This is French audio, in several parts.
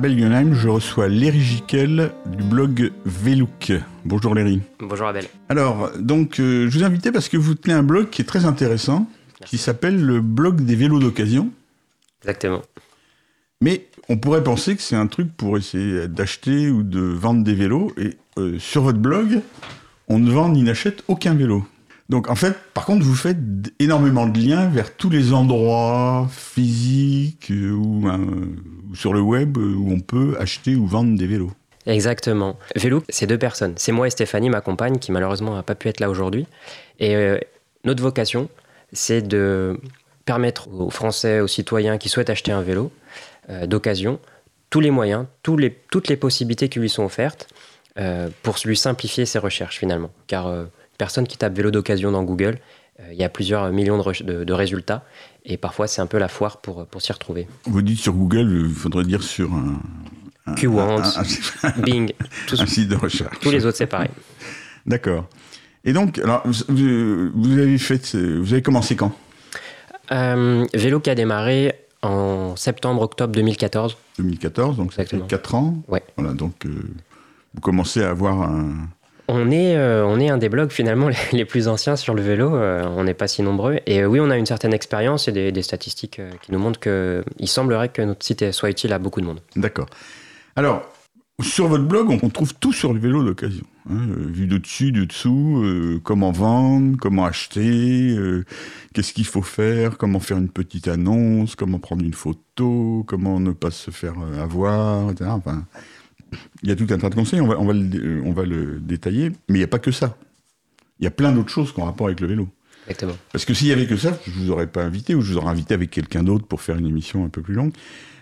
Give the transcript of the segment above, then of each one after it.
Belgenheim, je reçois Léry Giquel du blog Velook. Bonjour Léry. Bonjour Abel. Alors, donc, euh, je vous ai invité parce que vous tenez un blog qui est très intéressant, qui s'appelle le blog des vélos d'occasion. Exactement. Mais on pourrait penser que c'est un truc pour essayer d'acheter ou de vendre des vélos. Et euh, sur votre blog, on ne vend ni n'achète aucun vélo. Donc en fait, par contre, vous faites énormément de liens vers tous les endroits physiques euh, ou, euh, ou sur le web où on peut acheter ou vendre des vélos. Exactement. Vélo, c'est deux personnes. C'est moi et Stéphanie, ma compagne, qui malheureusement n'a pas pu être là aujourd'hui. Et euh, notre vocation, c'est de permettre aux Français, aux citoyens qui souhaitent acheter un vélo euh, d'occasion, tous les moyens, toutes les possibilités qui lui sont offertes euh, pour lui simplifier ses recherches finalement. Car euh, personne qui tape vélo d'occasion dans Google, euh, il y a plusieurs millions de, re- de- de résultats et parfois c'est un peu la foire pour, pour s'y retrouver. Vous dites sur Google, il faudrait dire sur un, un, Qwant. un- un- Bing, tous, un site de recherche. tous les autres c'est pareil. D'accord. Et donc, alors, vous, avez fait, vous avez commencé quand? Euh, vélo qui a démarré en septembre-octobre 2014. 2014, donc ça fait Exactement. 4 ans. Ouais. Voilà, donc euh, vous commencez à avoir un. On est, euh, on est un des blogs finalement les, plus anciens sur le vélo, euh, on n'est pas si nombreux. Et euh, oui, on a une certaine expérience et des, statistiques qui nous montrent qu'il semblerait que notre site soit utile à beaucoup de monde. D'accord. Alors, sur votre blog, on, trouve tout sur le vélo d'occasion. Hein, vu de dessus, du dessous, comment vendre, comment acheter, qu'est-ce qu'il faut faire, comment faire une petite annonce, comment prendre une photo, comment ne pas se faire avoir, etc. Enfin, il y a tout un tas de conseils, on va, on va, le, euh, on va le détailler, mais il n'y a pas que ça. Il y a plein d'autres choses qui ont rapport avec le vélo. Exactement. Parce que s'il y avait que ça, je vous aurais pas invité ou je vous aurais invité avec quelqu'un d'autre pour faire une émission un peu plus longue.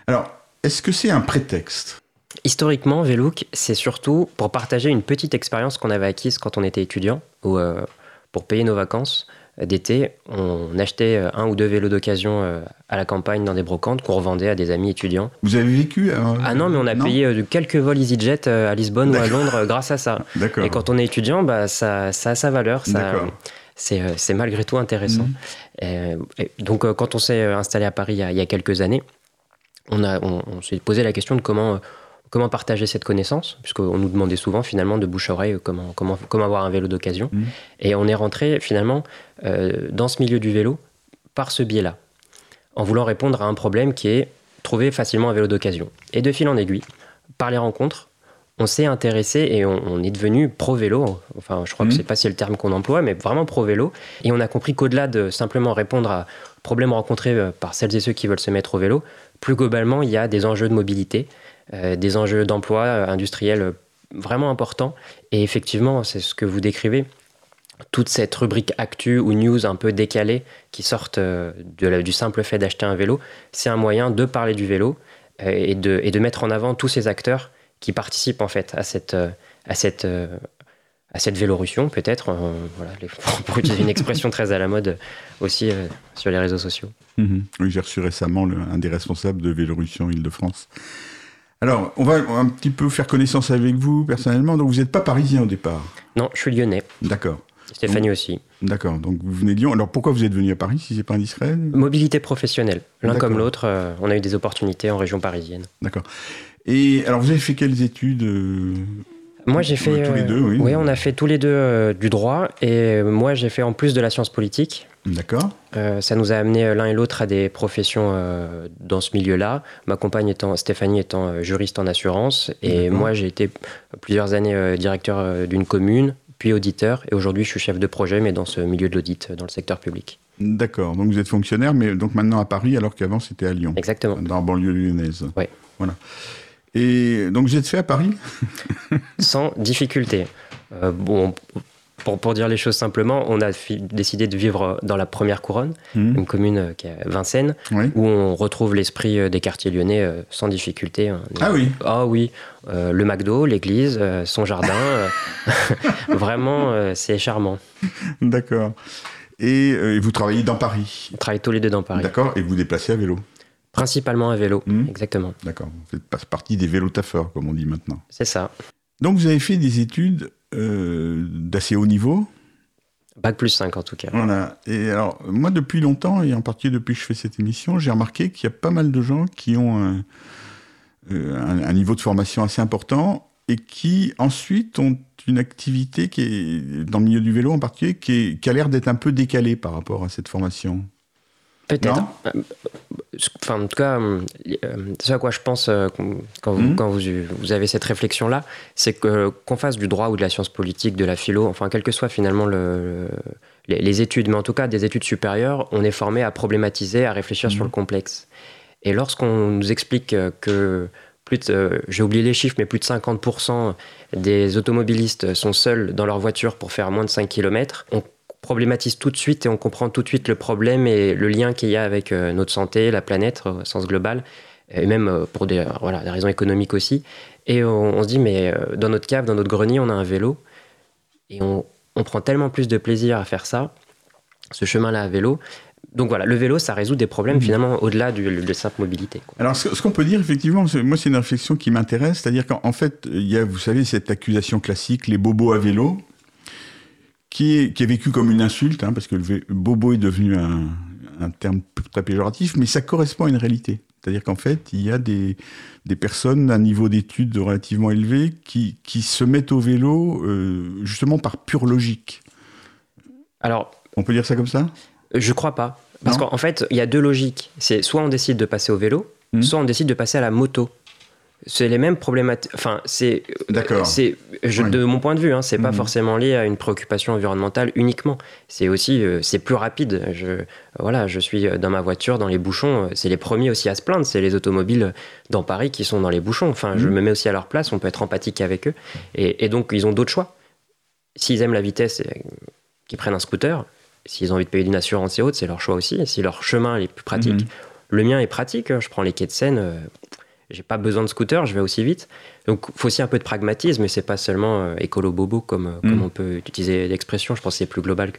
Alors, est-ce que c'est un prétexte? Historiquement, Velook, c'est surtout pour partager une petite expérience qu'on avait acquise quand on était étudiant, où euh, pour payer nos vacances d'été, on achetait euh, un ou deux vélos d'occasion euh, à la campagne dans des brocantes qu'on revendait à des amis étudiants. Vous avez vécu euh, Ah non, mais on a payé quelques vols EasyJet à Lisbonne ou à. Londres grâce à ça. D'accord. Et quand on est étudiant, bah, ça, ça a sa valeur. Ça, c'est, c'est malgré tout intéressant. Mhm. Et donc, quand on s'est installé à Paris il y a, il y a quelques années, on, a, on, on s'est posé la question de comment, comment partager cette connaissance, puisqu'on nous demandait souvent finalement de bouche à oreille euh, comment, comment, comment avoir un vélo d'occasion. Mhm. Et on est rentré finalement euh, dans ce milieu du vélo par ce biais-là, en voulant répondre à un problème qui est trouver facilement un vélo d'occasion. Et de fil en aiguille, par les rencontres, on s'est intéressé et on, on est devenu pro vélo. Enfin, je crois que c'est pas si le terme qu'on emploie, mais vraiment pro vélo. Et on a compris qu'au-delà de simplement répondre à problèmes rencontrés euh, par celles et ceux qui veulent se mettre au vélo, plus globalement, il y a des enjeux de mobilité, des enjeux d'emploi euh, industriel euh, vraiment importants. Et effectivement, c'est ce que vous décrivez. Toute cette rubrique actu ou news un peu décalée qui sortent euh, de la- du simple fait d'acheter un vélo, c'est un moyen de parler du vélo euh, et, de, et de mettre en avant tous ces acteurs qui participent en fait à cette, euh, à cette, euh, à cette vélorussion peut-être, euh, voilà, pour utiliser une expression très à la mode aussi euh, sur les réseaux sociaux. Mhm. Oui, j'ai reçu récemment le- un des responsables de Vélorussion Île-de-France. Alors, on va un petit peu faire connaissance avec vous personnellement. Donc, vous n'êtes pas parisien au départ. Non, je suis lyonnais, D'accord. Stéphanie aussi. D'accord. Donc, vous venez de Lyon. Alors, pourquoi vous êtes venu à Paris, si c'est pas indiscret? Mobilité professionnelle, l'un comme l'autre, euh, on a eu des opportunités en région parisienne. D'accord. Et alors, vous avez fait quelles études euh, Moi j'ai fait... Tous les euh, deux, oui. on a fait tous les deux euh, du droit et euh, moi j'ai fait en plus de la science politique. D'accord. Euh, ça nous a amené l'un et l'autre à des professions euh, dans ce milieu-là. Ma compagne étant, Stéphanie étant euh, juriste en assurance, et moi j'ai été plusieurs années directeur d'une commune, puis auditeur, et aujourd'hui je suis chef de projet, mais dans ce milieu de l'audit, dans le secteur public. D'accord. Donc, vous êtes fonctionnaire, mais donc maintenant à Paris, alors qu'avant, c'était à Lyon, Exactement. dans la banlieue lyonnaise. Ouais. Voilà. Et donc, vous êtes fait à Paris Sans difficulté. Euh, bon, pour, pour dire les choses simplement, on a décidé de vivre dans la première couronne, Mhm. une commune euh, qui est Vincennes, Oui. où on retrouve l'esprit euh, des quartiers lyonnais euh, sans difficulté. hein. Ah oui. Ah oui, Euh, le McDo, l'église, son jardin, vraiment, c'est charmant. D'accord. Et, et vous travaillez dans Paris? On travaille tous les deux dans Paris. D'accord. Et vous déplacez à vélo? Principalement à vélo, Mhm. exactement. D'accord. Vous faites partie des vélotaffeurs, comme on dit maintenant. C'est ça. Donc, vous avez fait des études euh, d'assez haut niveau? Bac plus 5 en tout cas. Voilà. Et alors, moi, depuis longtemps, et en particulier depuis que je fais cette émission, j'ai remarqué qu'il y a pas mal de gens qui ont un, un, niveau de formation assez important et qui ensuite ont une activité qui est, dans le milieu du vélo en particulier, qui, qui a l'air d'être un peu décalée par rapport à cette formation. Peut-être. Euh, enfin, en tout cas, euh, ce à quoi je pense euh, quand, vous, mhm. quand vous, vous, avez cette réflexion-là, c'est que qu'on fasse du droit ou de la science politique, de la philo, enfin, quel que soit finalement le, les, études, mais en tout cas des études supérieures, on est formé à problématiser, à réfléchir sur mhm. le complexe. Et lorsqu'on nous explique que plus j'ai oublié les chiffres, mais plus de 50% des automobilistes sont seuls dans leur voiture pour faire moins de 5 km, on problématise tout de suite et on comprend tout de suite le problème et le lien qu'il y a avec euh, notre santé, la planète au sens global, et même euh, pour des, voilà, des raisons économiques aussi. Et on, se dit, mais euh, dans notre cave, dans notre grenier, on a un vélo, et on, on prend tellement plus de plaisir à faire ça, ce chemin-là à vélo. Donc voilà, le vélo, ça résout des problèmes mmh. finalement au-delà de, de simple mobilité. Alors ce, qu'on peut dire effectivement, moi c'est une réflexion qui m'intéresse, c'est-à-dire qu'en fait, il y a, vous savez, cette accusation classique, les bobos à vélo, qui est, qui est vécu comme une insulte, hein, parce que le bobo est devenu un, un terme très péjoratif, mais ça correspond à une réalité. C'est-à-dire qu'en fait, il y a des, des personnes d'un niveau d'études relativement élevé qui, qui se mettent au vélo euh, justement par pure logique. Alors, on peut dire ça comme ça? Je crois pas. Parce qu'en fait, il y a deux logiques. C'est soit on décide de passer au vélo, hmm. soit on décide de passer à la moto c'est les mêmes problématiques. Enfin, c'est. D'accord. C'est, de mon point de vue, hein, c'est pas mhm. forcément lié à une préoccupation environnementale uniquement. C'est aussi, euh, c'est plus rapide. Je, voilà, je suis dans ma voiture, dans les bouchons. Euh, c'est les premiers aussi à se plaindre. C'est les automobiles dans Paris qui sont dans les bouchons. Enfin, je mhm. me mets aussi à leur place. On peut être empathique avec eux. Et, donc, ils ont d'autres choix. S'ils aiment la vitesse, qu'ils prennent un scooter. S'ils ont envie de payer une assurance et autres, c'est leur choix aussi. Si leur chemin est plus pratique. Mhm. Le mien est pratique. Je prends les quais de Seine euh, j'ai pas besoin de scooter, je vais aussi vite. Donc, il faut aussi un peu de pragmatisme, et c'est pas seulement euh, écolo bobo comme, euh, comme mm. on peut utiliser l'expression. Je pense que c'est plus global,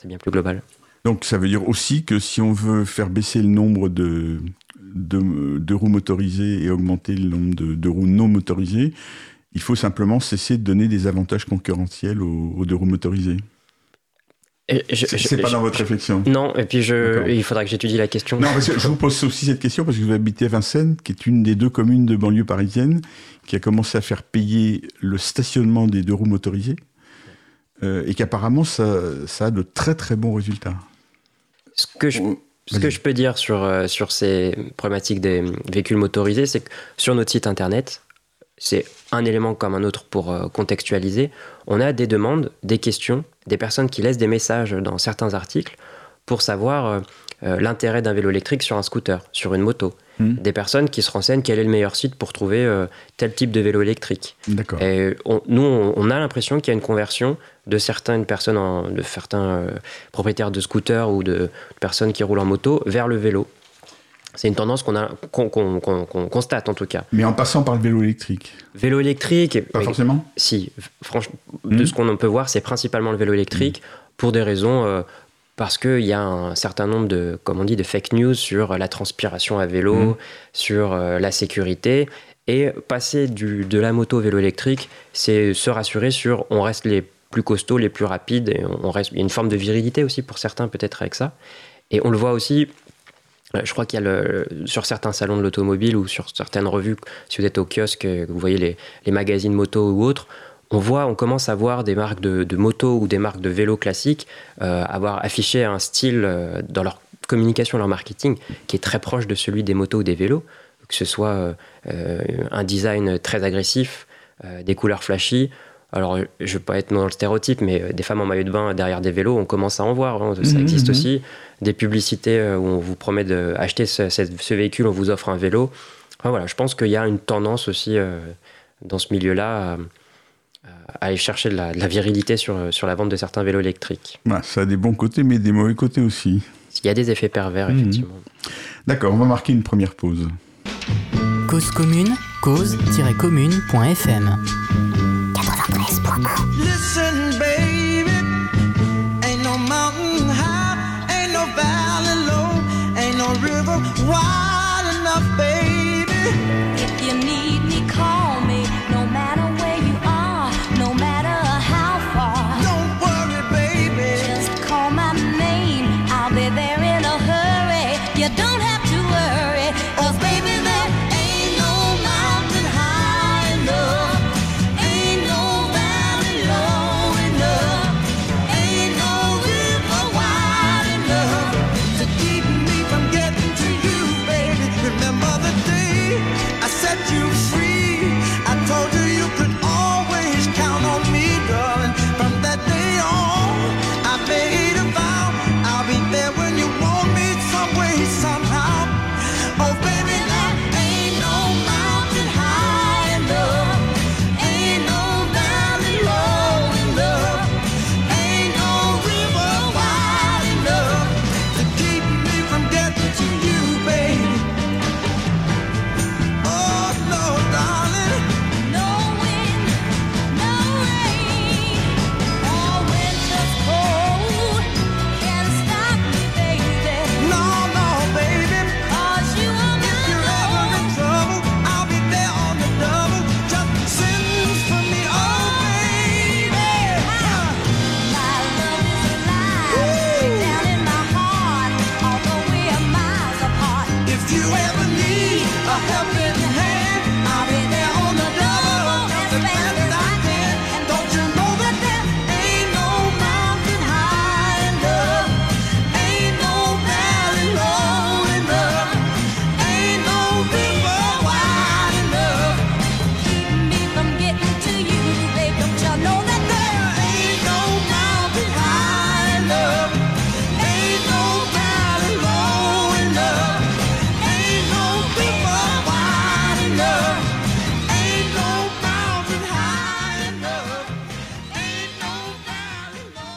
c'est bien plus global. Donc, ça veut dire aussi que si on veut faire baisser le nombre de, de, roues motorisées et augmenter le nombre de, roues non motorisées, il faut simplement cesser de donner des avantages concurrentiels aux, aux deux roues motorisées. C'est pas dans votre réflexion. Non, et puis je, il faudra que j'étudie la question. Non, parce que je vous pose aussi cette question parce que vous habitez Vincennes, qui est une des deux communes de banlieue parisienne, qui a commencé à faire payer le stationnement des deux roues motorisées, euh, et qu'apparemment ça, ça, a de très très bons résultats. Ce que je, ce que je peux dire sur, euh, sur ces problématiques des véhicules motorisés, c'est que sur notre site internet, c'est un élément comme un autre pour euh, contextualiser. On a des demandes, des questions, des personnes qui laissent des messages dans certains articles pour savoir euh, euh, l'intérêt d'un vélo électrique sur un scooter, sur une moto. Hmm. Des personnes qui se renseignent quel est le meilleur site pour trouver tel type de vélo électrique. Et nous, on, a l'impression qu'il y a une conversion de certaines personnes, de certains propriétaires de scooters ou de personnes qui roulent en moto vers le vélo. C'est une tendance qu'on constate en tout cas. Mais en passant par le vélo électrique. Vélo électrique. Pas forcément. Si, franchement, de hmm. ce qu'on peut voir, c'est principalement le vélo électrique pour des raisons euh, parce qu'il y a un certain nombre de, comme on dit, de fake news sur la transpiration à vélo, hmm. sur euh, la sécurité. Et passer du, de la moto au vélo électrique, c'est se rassurer sur on reste les plus costauds, les plus rapides, et on reste, il y a une forme de virilité aussi pour certains peut-être avec ça. Et on le voit aussi je crois qu'il y a le, sur certains salons de l'automobile ou sur certaines revues, si vous êtes au kiosque, vous voyez les, les magazines moto ou autres, on voit, on commence à voir des marques de, de moto ou des marques de vélo classiques euh, avoir affiché un style euh, dans leur communication, leur marketing, qui est très proche de celui des motos ou des vélos, que ce soit un design très agressif, des couleurs flashy, alors je ne veux pas être dans le stéréotype, mais euh, des femmes en maillot de bain derrière des vélos, on commence à en voir, hein. ça mhm, existe mhm. aussi des publicités euh, où on vous promet d'acheter ce, ce, véhicule, on vous offre un vélo. Enfin, voilà, je pense qu'il y a une tendance aussi euh, dans ce milieu-là euh, à aller chercher de la, virilité sur, sur la vente de certains vélos électriques. Ça a des bons côtés, mais des mauvais côtés aussi. Il y a des effets pervers, mhm. effectivement. D'accord, on va marquer une première pause. Cause commune, cause-commune.fm 93.1 no valley low, ain't no river wide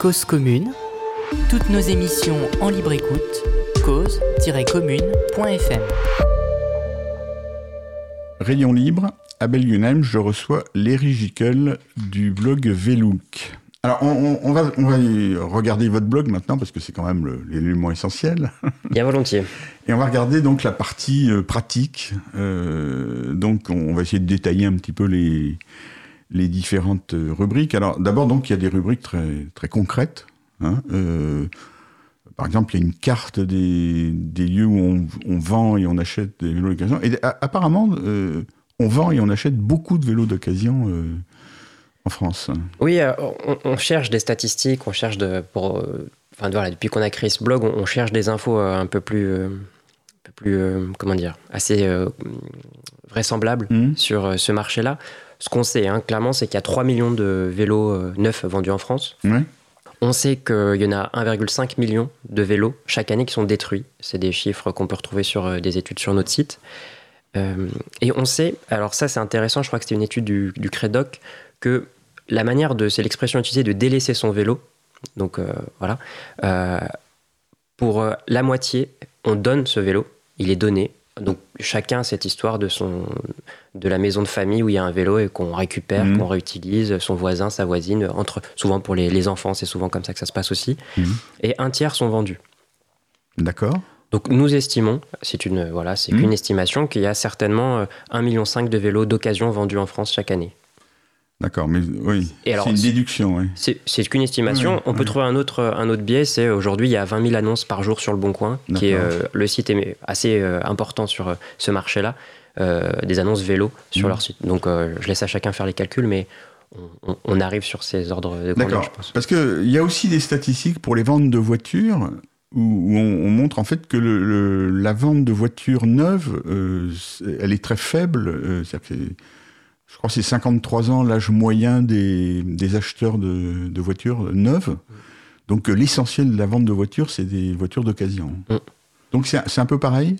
Cause commune. Toutes nos émissions en libre écoute. cause-commune.fm. Rayon libre, à Belgunheim, je reçois Léry Gickel du blog Velook. Alors, on, on- on va, on va y regarder votre blog maintenant, parce que c'est quand même l'élément essentiel. Bien volontiers. Et on va regarder donc la partie euh, pratique. Euh, donc, on va essayer de détailler un petit peu les, les différentes euh, rubriques. Alors, d'abord, donc, il y a des rubriques très, très concrètes. hein. Euh, par exemple, il y a une carte des, des lieux où on, on vend et on achète des vélos d'occasion. Et a- apparemment, euh, on vend et on achète beaucoup de vélos d'occasion euh, en France. Oui, on, on cherche des statistiques, on cherche de, pour, enfin voilà, depuis qu'on a créé ce blog, on, on cherche des infos un peu plus, un peu plus, comment dire, assez vraisemblables Mhm. sur ce marché-là. Ce qu'on sait, hein, clairement, c'est qu'il y a 3 millions de vélos euh, neufs vendus en France. Ouais. On sait qu'il y en a 1,5 million de vélos chaque année qui sont détruits. C'est des chiffres qu'on peut retrouver sur euh, des études sur notre site. Euh, et on sait, alors ça c'est intéressant, je crois que c'était une étude du, du Crédoc, que la manière de, c'est l'expression utilisée de délaisser son vélo. Donc euh, voilà. Euh, pour la moitié, on donne ce vélo, il est donné. Donc chacun a cette histoire de, son, de la maison de famille où il y a un vélo et qu'on récupère, Mhm. qu'on réutilise, son voisin, sa voisine, entre, souvent pour les, les enfants, c'est souvent comme ça que ça se passe aussi. Mhm. Et un tiers sont vendus. D'accord. Donc nous estimons, c'est une voilà, c'est Mhm. qu'une estimation qu'il y a certainement euh, 1,5 million de vélos d'occasion vendus en France chaque année. D'accord, mais oui. C'est une déduction, oui. C'est qu'une estimation. Oui, On peut oui. trouver un autre, un autre biais, c'est aujourd'hui il y a 20 000 annonces par jour sur le Bon Coin, qui est euh, le site est assez euh, important sur euh, ce marché-là, des annonces vélo sur Mhm. leur site. Donc je laisse à chacun faire les calculs, mais on, arrive sur ces ordres de grandeur, D'accord. je pense. Parce qu'il y a aussi des statistiques pour les ventes de voitures où, on, on montre en fait que le, le- la vente de voitures neuves, euh, elle est très faible. euh, c'est-à-dire que c'est- je crois que c'est 53 ans l'âge moyen des, des acheteurs de, de voitures neuves. Donc euh, l'essentiel de la vente de voitures, c'est des voitures d'occasion. Mm. Donc c'est un peu pareil?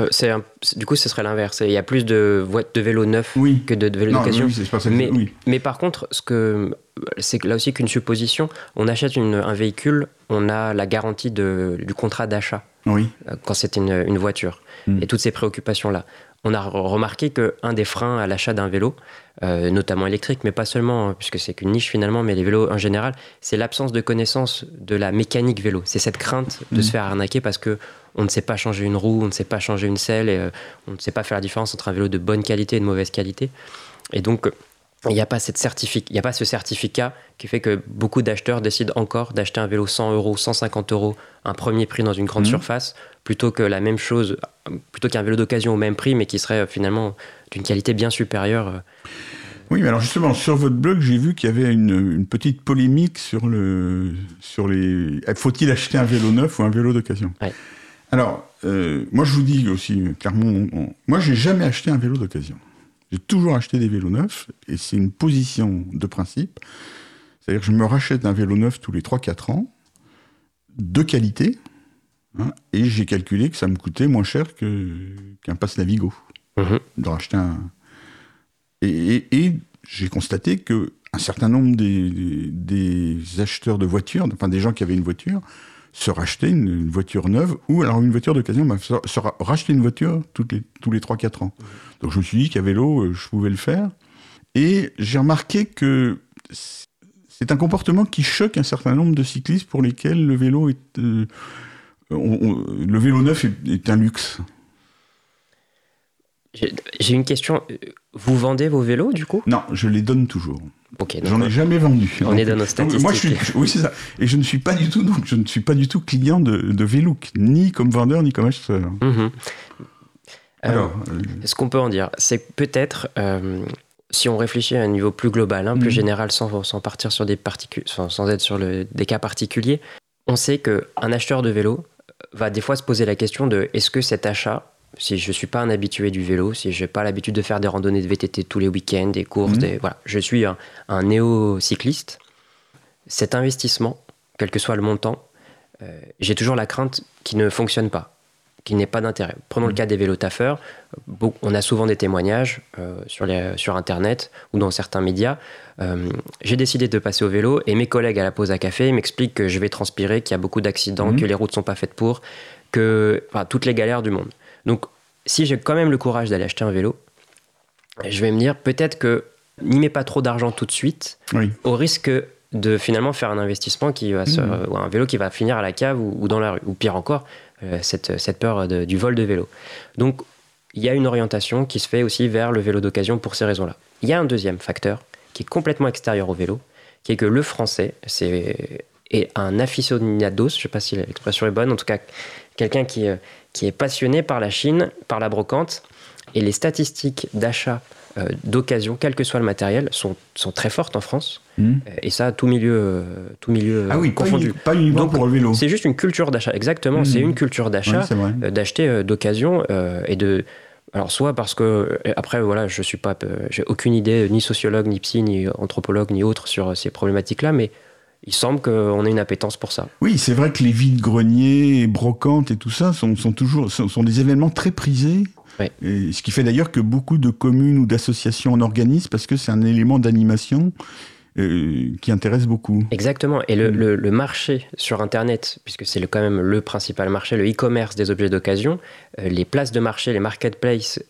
Euh, un- du coup, ce serait l'inverse. Il y a plus de, de vélos neufs Oui. que de, de vélos d'occasion. oui, Mais- oui. Mais par contre, ce que c'est là aussi qu'une supposition. On achète une- un véhicule, on a la garantie de- du contrat d'achat euh, quand c'est une, une voiture Mm. et toutes ces préoccupations là. On a re- remarqué que un des freins à l'achat d'un vélo, euh, notamment électrique, mais pas seulement, hein, puisque c'est qu'une niche finalement, mais les vélos en général, c'est l'absence de connaissance de la mécanique vélo. C'est cette crainte de se faire arnaquer parce que on ne sait pas changer une roue, on ne sait pas changer une selle, et euh, on ne sait pas faire la différence entre un vélo de bonne qualité et de mauvaise qualité. Et donc, il n'y a pas cette certific- il a pas ce certificat qui fait que beaucoup d'acheteurs décident encore d'acheter un vélo 100 euros, 150 euros, un premier prix dans une grande Mhm. surface, plutôt que la même chose, plutôt qu'un vélo d'occasion au même prix, mais qui serait euh, finalement d'une qualité bien supérieure. euh. Oui, mais alors justement, sur votre blog, j'ai vu qu'il y avait une, une petite polémique sur, le, sur les... Faut-il acheter un vélo neuf ou un vélo d'occasion? Ouais. Alors, euh, moi je vous dis aussi, clairement, on- on- moi j'ai jamais acheté un vélo d'occasion. J'ai toujours acheté des vélos neufs, et c'est une position de principe. C'est-à-dire que je me rachète un vélo neuf tous les 3-4 ans, de qualité, hein, et j'ai calculé que ça me coûtait moins cher qu'un passe Navigo Mhm. de racheter un. Et, et- et j'ai constaté que un certain nombre des, des- des acheteurs de voitures, enfin des gens qui avaient une voiture, se rachetaient une, voiture neuve ou alors une voiture d'occasion, bah, se, se ra- racheter une voiture les, tous les 3-4 ans. Donc je me suis dit qu'à vélo, euh, je pouvais le faire. Et j'ai remarqué que c'est un comportement qui choque un certain nombre de cyclistes pour lesquels le vélo est. euh, le vélo neuf est un luxe. J'ai une question. Vous vendez vos vélos du coup? Non, je les donne toujours. Ok. donc, J'en ai jamais vendu. on est dans nos Donc, moi, je suis, statistiques. oui, c'est ça. Et je ne suis pas du tout, donc, je ne suis pas du tout client de, de Velook, ni comme vendeur, ni comme acheteur. Mhm. Euh, Alors, euh, Ce qu'on peut en dire, c'est que peut-être, euh, si on réfléchit à un niveau plus global, hein, plus Mhm. général, sans, sans partir sur des particules, sans, sans être sur le- des cas particuliers, on sait qu'un acheteur de vélo va des fois se poser la question de est-ce que cet achat, si je ne suis pas un habitué du vélo, si je n'ai pas l'habitude de faire des randonnées de VTT tous les week-ends, des courses, Mhm. des, voilà, je suis un, un néo-cycliste, cet investissement, quel que soit le montant, euh, j'ai toujours la crainte qu'il ne fonctionne pas. qu'il n'est pas d'intérêt. Prenons le cas des vélos taffeurs. On a souvent des témoignages euh, sur, les, sur Internet ou dans certains médias. Euh, J'ai décidé de passer au vélo et mes collègues à la pause à café m'expliquent que je vais transpirer, qu'il y a beaucoup d'accidents, Mhm. que les routes sont pas faites pour, que enfin, toutes les galères du monde. Donc, si j'ai quand même le courage d'aller acheter un vélo, je vais me dire peut-être que n'y mets pas trop d'argent tout de suite, Oui. au risque de finalement faire un investissement qui va se, Mhm. ou un vélo qui va finir à la cave ou, ou dans la rue, ou pire encore, euh, cette, cette peur de- du vol de vélo. Donc, il y a une orientation qui se fait aussi vers le vélo d'occasion pour ces raisons-là. Il y a un deuxième facteur qui est complètement extérieur au vélo, qui est que le français c'est, est un aficionados, je ne sais pas si l'expression est bonne, en tout cas quelqu'un qui, euh, qui est passionné par la Chine, par la brocante, et les statistiques d'achat euh, d'occasion, quel que soit le matériel, sont, sont très fortes en France, Mhm. Euh, et ça, tout milieu, euh, tout milieu Ah oui, confondu. pas uniquement Donc, pour le vélo. C'est juste une culture d'achat, exactement, c'est une culture d'achat d'acheter d'occasion et de alors soit parce que après voilà je suis pas j'ai aucune idée ni sociologue ni psy ni anthropologue ni autre sur ces problématiques là mais il semble qu'on ait une appétence pour ça Oui, c'est vrai que les vides-greniers, brocantes et tout ça sont, sont toujours sont, sont des événements très prisés. Et ce qui fait d'ailleurs que beaucoup de communes ou d'associations en organisent parce que c'est un élément d'animation euh, qui intéresse beaucoup. exactement et le, le- le marché sur internet puisque c'est quand même le principal marché le e-commerce des objets d'occasion euh, les places de marché les marketplaces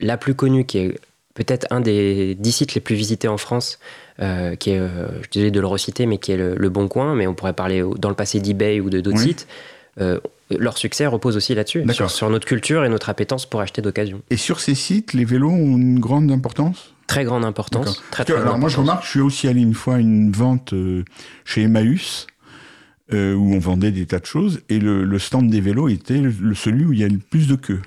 la plus connue qui est peut-être un des dix sites les plus visités en France euh, qui est, euh, je suis de le reciter, mais qui est le, le Bon Coin, mais on pourrait parler au- dans le passé d'eBay ou de d'autres Oui. sites. Euh, leur succès repose aussi là-dessus, sur, sur notre culture et notre appétence pour acheter d'occasion. Et sur ces sites, les vélos ont une grande importance? Très grande importance. Très, très alors moi je remarque, je suis aussi allé une fois à une vente euh, chez Emmaüs où on vendait des tas de choses et le, le stand des vélos était le, celui où il y a le plus de queue.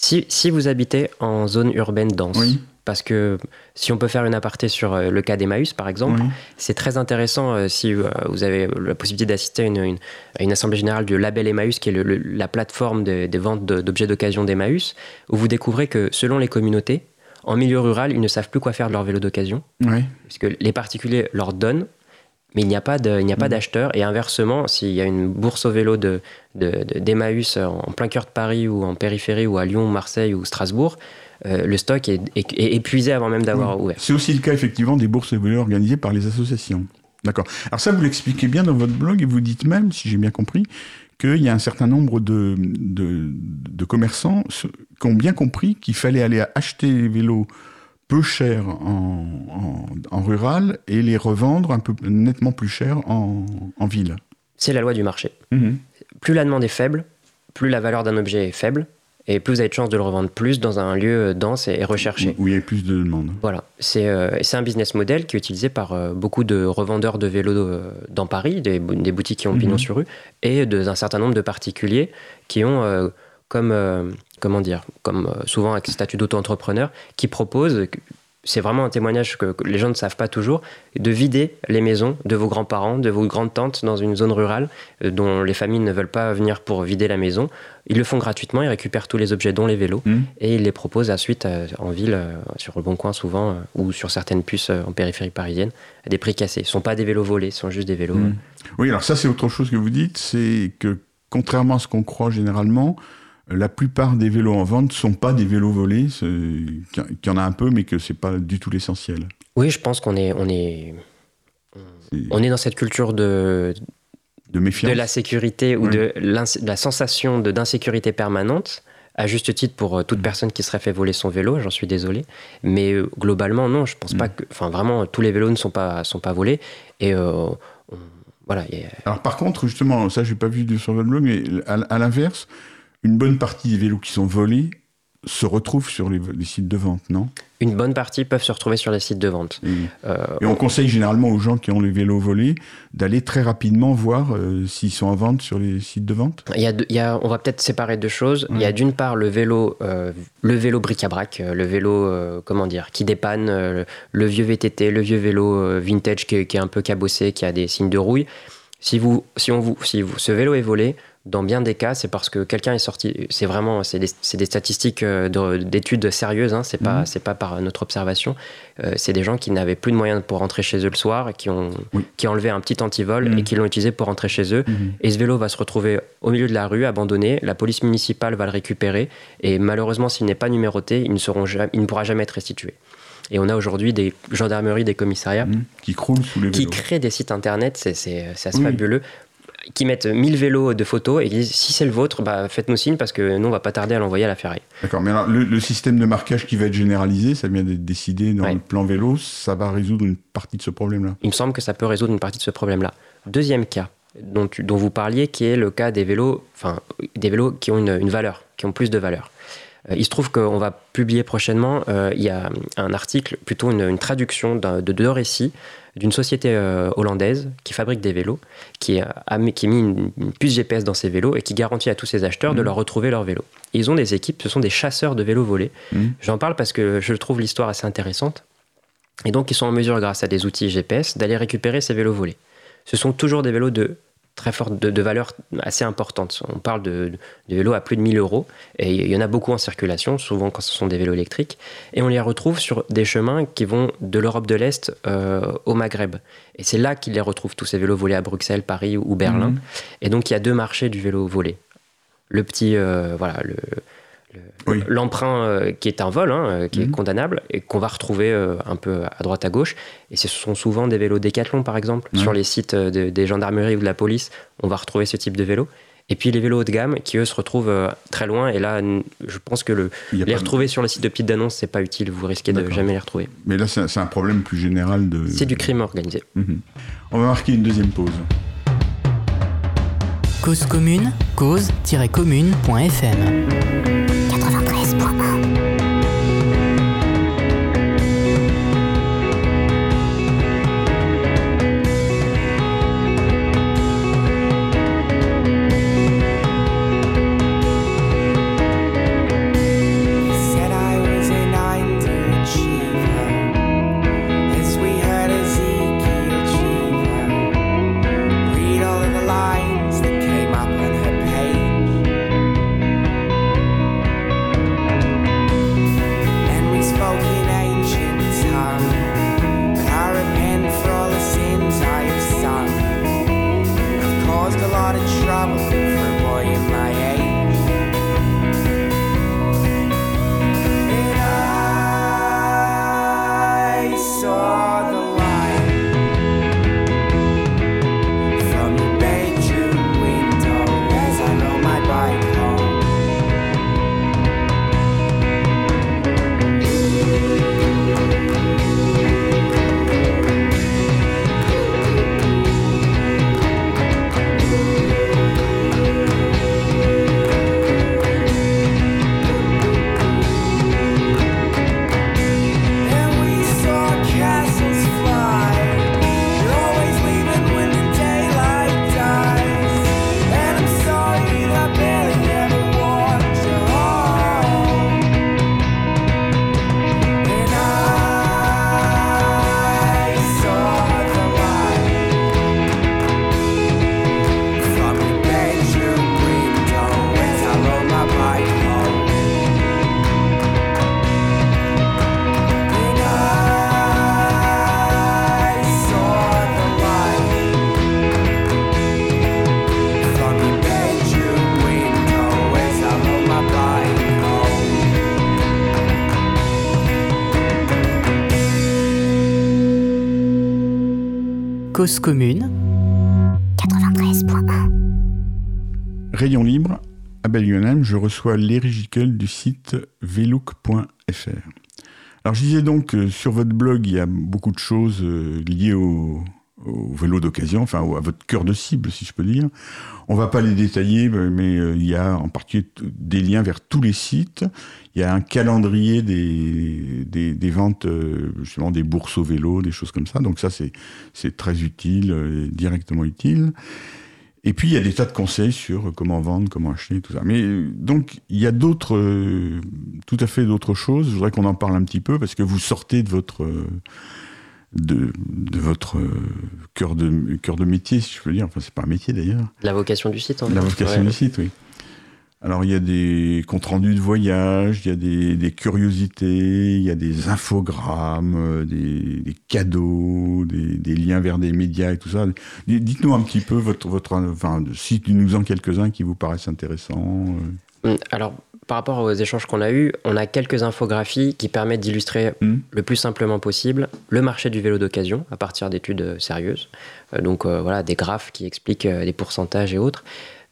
Si, si vous habitez en zone urbaine dense, Oui. parce que si on peut faire une aparté sur euh, le cas d'Emmaüs, par exemple, Oui. c'est très intéressant euh, si euh, vous avez la possibilité d'assister à une, une- à une assemblée générale du label Emmaüs, qui est le- le- la plateforme de- des ventes de- d'objets d'occasion d'Emmaüs, où vous découvrez que selon les communautés, en milieu rural, ils ne savent plus quoi faire de leur vélo d'occasion, Ouais. puisque les particuliers leur donnent, mais il n'y a pas de- il n'y a Mm. pas d'acheteurs. Et inversement, s'il y a une bourse au vélo de, de- de- d'Emmaüs en plein cœur de Paris ou en périphérie ou à Lyon, Marseille ou Strasbourg, euh, le stock est, est- est épuisé avant même d'avoir ouvert. C'est aussi le cas effectivement des bourses de vélos organisées par les associations. D'accord. Alors ça, vous l'expliquez bien dans votre blog et vous dites même, si j'ai bien compris, qu'il y a un certain nombre de, de, de commerçants qui ont bien compris qu'il fallait aller acheter les vélos peu chers en, en, en rural et les revendre un peu nettement plus chers en, en ville. C'est la loi du marché. Plus la demande est faible, plus la valeur d'un objet est faible, et plus vous avez de chances de le revendre plus dans un lieu dense et recherché. Où il y a plus de demandes. Voilà, c'est euh, un business model qui est utilisé par euh, beaucoup de revendeurs de vélos euh, dans Paris, des, bou- des boutiques qui ont pignon Mhm. sur rue, et d'un certain nombre de particuliers qui ont, euh, comme, euh, comment dire, comme euh, souvent avec statut d'auto-entrepreneur, qui proposent, c'est vraiment un témoignage que, que les gens ne savent pas toujours, de vider les maisons de vos grands-parents, de vos grandes-tantes dans une zone rurale euh, dont les familles ne veulent pas venir pour vider la maison. Ils le font gratuitement, ils récupèrent tous les objets, dont les vélos, Mhm. et ils les proposent ensuite en ville, sur le bon coin souvent, ou sur certaines puces en périphérie parisienne, à des prix cassés. Ce ne sont pas des vélos volés, ce sont juste des vélos. Euh, Oui, alors ça c'est autre chose que vous dites, c'est que contrairement à ce qu'on croit généralement, la plupart des vélos en vente ne sont pas des vélos volés, qu'il y en a un peu, mais que c'est pas du tout l'essentiel. Oui, je pense qu'on est, on est, on est dans cette culture de, de méfiance. de la sécurité ou Oui. de, la sensation d'insécurité permanente, à juste titre pour euh, Mm. toute personne qui serait fait voler son vélo, j'en suis désolé. Mais euh, globalement, non, je pense Mm. pas que. Enfin, vraiment, tous les vélos ne sont pas, sont pas volés. Et euh, on- voilà. Alors par contre, justement, ça j'ai pas vu sur votre blog, mais à, à l'inverse, une bonne partie des vélos qui sont volés se retrouvent sur les, les sites de vente, non? Une bonne partie peuvent se retrouver sur les sites de vente. et, Euh, et on conseille généralement aux gens qui ont les vélos volés d'aller très rapidement voir euh, s'ils sont en vente sur les sites de vente? Il y a deux- il y a, on va peut-être séparer deux choses. Il y a d'une part le vélo, euh, le vélo bric-à-brac, le vélo, comment dire, qui dépanne, le vieux VTT, le vieux vélo vintage qui est, qui est un peu cabossé, qui a des signes de rouille. Si vous, si on vous, si vous, ce vélo est volé, Dans bien des cas, c'est parce que quelqu'un est sorti. C'est vraiment, c'est des, statistiques euh, de- d'études sérieuses. Hein, c'est pas, Mhm. c'est pas par notre observation. Euh, c'est des gens qui n'avaient plus de moyens pour rentrer chez eux le soir, et qui ont, Oui. qui ont enlevé un petit antivol Mhm. et qui l'ont utilisé pour rentrer chez eux. Mhm. Et ce vélo va se retrouver au milieu de la rue, abandonné. La police municipale va le récupérer. Et malheureusement, s'il n'est pas numéroté, il ne, seront jamais- il ne pourra jamais être restitué. Et on a aujourd'hui des gendarmeries, des commissariats Mhm. Qui sous les qui créent des sites internet, c'est assez Oui. fabuleux, qui mettent 1000 vélos de photos et qui disent si c'est le vôtre, bah, faites-nous signe parce que nous, on va pas tarder à l'envoyer à la ferraille. D'accord, mais alors le, le système de marquage qui va être généralisé, ça vient d'être décidé dans Ouais. le plan vélo, ça va résoudre une partie de ce problème-là? Il me semble que ça peut résoudre une partie de ce problème-là. Deuxième cas dont, vous parliez, qui est le cas des vélos, enfin des vélos qui ont une, une valeur, qui ont plus de valeur. Euh, il se trouve qu'on va publier prochainement, euh, il y a un article, plutôt une, une traduction de deux récits d'une société euh, hollandaise qui fabrique des vélos, qui a, mis- qui a mis une, une puce GPS dans ses vélos et qui garantit à tous ses acheteurs de Mhm. leur retrouver leur vélo. Et ils ont des équipes, ce sont des chasseurs de vélos volés. Mhm. J'en parle parce que je trouve l'histoire assez intéressante. Et donc, ils sont en mesure, grâce à des outils GPS, d'aller récupérer ces vélos volés. Ce sont toujours des vélos de très forte, de, de valeur assez importante. On parle de, de vélos à plus de 1000 euros. Et il y en a beaucoup en circulation, souvent quand ce sont des vélos électriques. Et on les retrouve sur des chemins qui vont de l'Europe de l'Est euh, au Maghreb. Et c'est là qu'ils les retrouvent, tous ces vélos volés à Bruxelles, Paris ou Berlin. Mhm. Et donc, il y a deux marchés du vélo volé. Le petit, euh, voilà, le- Oui. l'emprunt euh, qui est un vol, hein, euh, qui est Mhm. condamnable, et qu'on va retrouver euh, un peu à droite à gauche. Et ce sont souvent des vélos Décathlon, par exemple. Ouais. Sur les sites euh, de- des gendarmeries ou de la police, on va retrouver ce type de vélo. Et puis les vélos haut de gamme, qui eux se retrouvent euh, très loin. Et là, je pense que le, les pas- retrouver sur le site de petites annonces, c'est pas utile. Vous risquez de jamais les retrouver. Mais là, c'est un- c'est un problème plus général de. C'est du crime organisé. Mhm. On va marquer une deuxième pause. Cause commune, cause-commune.fm. Cause commune, 93.1 Rayon libre, à Belle-Lyonnheim, je reçois l'érigicle du site velook.fr. Alors je disais donc que sur votre blog, il y a beaucoup de choses euh, liées au, au vélo d'occasion, enfin à votre cœur de cible, si je peux dire. On va pas les détailler, mais euh, il y a en particulier des liens vers tous les sites. Il y a un calendrier des, des, des ventes, euh, justement des bourses au vélo, des choses comme ça. Donc ça, c'est très utile, euh, directement utile. Et puis, il y a des tas de conseils sur comment vendre, comment acheter, tout ça. Mais donc, il y a d'autres, tout à fait d'autres choses. Je voudrais qu'on en parle un petit peu parce que vous sortez de votre, de, de votre euh, cœur de, cœur de métier, si je peux dire. Enfin, c'est pas un métier d'ailleurs. La vocation du site. en La fait. vocation Ouais. du site, oui. Alors, il y a des comptes rendus de voyage, il y a des, des curiosités, il y a des infogrammes, euh, des, des cadeaux, des, des liens vers des médias et tout ça. Dites-nous un petit peu votre, votre, enfin, citez-nous-en quelques-uns qui vous paraissent intéressants. euh. Mm, Alors, par rapport aux échanges qu'on a eus, on a quelques infographies qui permettent d'illustrer Mm. le plus simplement possible le marché du vélo d'occasion à partir d'études euh, sérieuses. Euh, donc euh, voilà, des graphes qui expliquent les pourcentages et autres.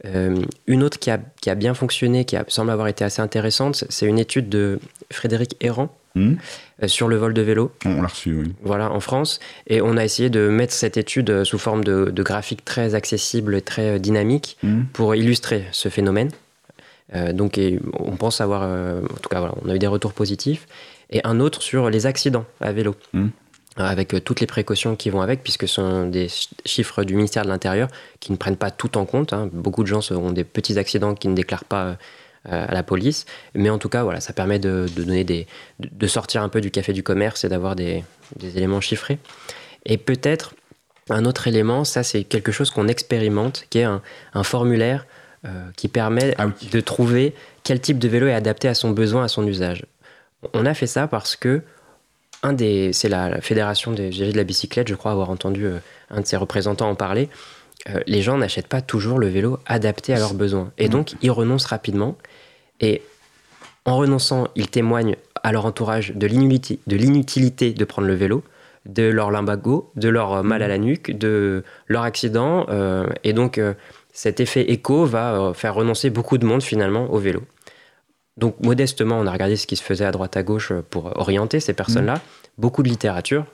Euh, une autre qui a, qui a bien fonctionné, qui a- semble avoir été assez intéressante, c'est une étude de Frédéric Errand Hmm euh, sur le vol de vélo. On l'a reçu, oui. voilà, en France. Et on a essayé de mettre cette étude sous forme de, de graphiques très accessibles et très dynamiques Hmm pour illustrer ce phénomène. Euh, donc, et on pense avoir, euh, en tout cas, voilà, on a eu des retours positifs. Et un autre sur les accidents à vélo, Mm. avec euh, toutes les précautions qui vont avec, puisque ce sont des ch- chiffres du ministère de l'Intérieur qui ne prennent pas tout en compte. hein. Beaucoup de gens ont des petits accidents qui ne déclarent pas à la police. Mais en tout cas, voilà, ça permet de, de donner des, de, sortir un peu du café du commerce et d'avoir des, des éléments chiffrés. Et peut-être un autre élément, ça c'est quelque chose qu'on expérimente, qui est un, un formulaire qui permet Ah oui. de trouver quel type de vélo est adapté à son besoin, à son usage. On a fait ça parce que un des, c'est la, la fédération des usagers de la bicyclette, je crois avoir entendu euh, un de ses représentants en parler. Euh, les gens n'achètent pas toujours le vélo adapté à leurs besoins. Et donc, ils renoncent rapidement. Et en renonçant, ils témoignent à leur entourage de l'inutilité de, l'inutilité de prendre le vélo, de leur limbago, de leur euh, mal à la nuque, de leur accident. euh, et donc, euh, cet effet écho va euh, faire renoncer beaucoup de monde finalement au vélo. Donc, modestement, on a regardé ce qui se faisait à droite à gauche euh, pour orienter ces personnes-là. Beaucoup de littérature.